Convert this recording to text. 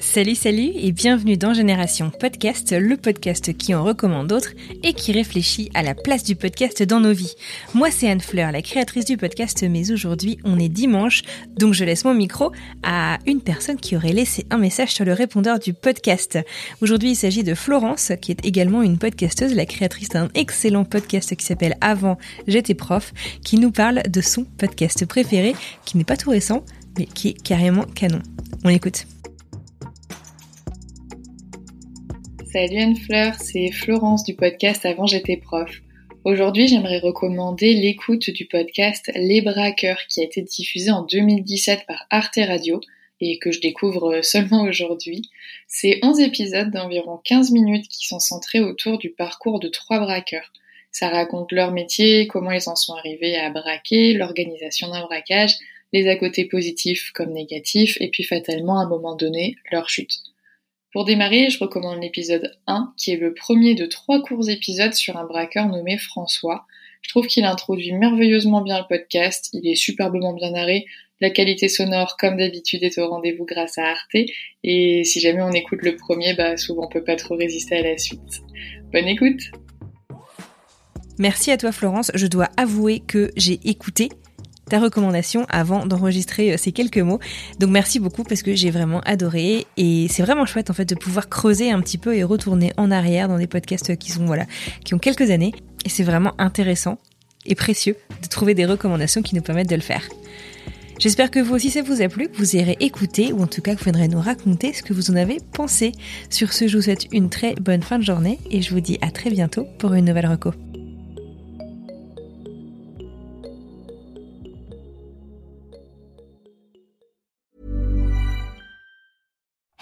Salut, salut et bienvenue dans Génération Podcast, le podcast qui en recommande d'autres et qui réfléchit à la place du podcast dans nos vies. Moi, c'est Anne Fleur, la créatrice du podcast, mais aujourd'hui, on est dimanche, donc je laisse mon micro à une personne qui aurait laissé un message sur le répondeur du podcast. Aujourd'hui, il s'agit de Florence, qui est également une podcasteuse, la créatrice d'un excellent podcast qui s'appelle Avant, j'étais prof, qui nous parle de son podcast préféré, qui n'est pas tout récent, mais qui est carrément canon. On écoute. Salut Anne Fleur, c'est Florence du podcast Avant j'étais prof. Aujourd'hui, j'aimerais recommander l'écoute du podcast Les Braqueurs qui a été diffusé en 2017 par Arte Radio et que je découvre seulement aujourd'hui. C'est 11 épisodes d'environ 15 minutes qui sont centrés autour du parcours de trois braqueurs. Ça raconte leur métier, comment ils en sont arrivés à braquer, l'organisation d'un braquage, les à côté positifs comme négatifs, et puis fatalement à un moment donné, leur chute. Pour démarrer, je recommande l'épisode 1, qui est le premier de trois courts épisodes sur un braqueur nommé François. Je trouve qu'il introduit merveilleusement bien le podcast, il est superbement bien narré, la qualité sonore, comme d'habitude, est au rendez-vous grâce à Arte, et si jamais on écoute le premier, bah souvent on peut pas trop résister à la suite. Bonne écoute Merci à toi Florence, je dois avouer que j'ai écouté ta recommandation avant d'enregistrer euh, ces quelques mots. Donc merci beaucoup parce que j'ai vraiment adoré et c'est vraiment chouette en fait de pouvoir creuser un petit peu et retourner en arrière dans des podcasts qui sont voilà, qui ont quelques années et c'est vraiment intéressant et précieux de trouver des recommandations qui nous permettent de le faire. J'espère que vous aussi ça vous a plu, que vous irez écouter ou en tout cas que vous viendrez nous raconter ce que vous en avez pensé. Sur ce, je vous souhaite une très bonne fin de journée et je vous dis à très bientôt pour une nouvelle reco.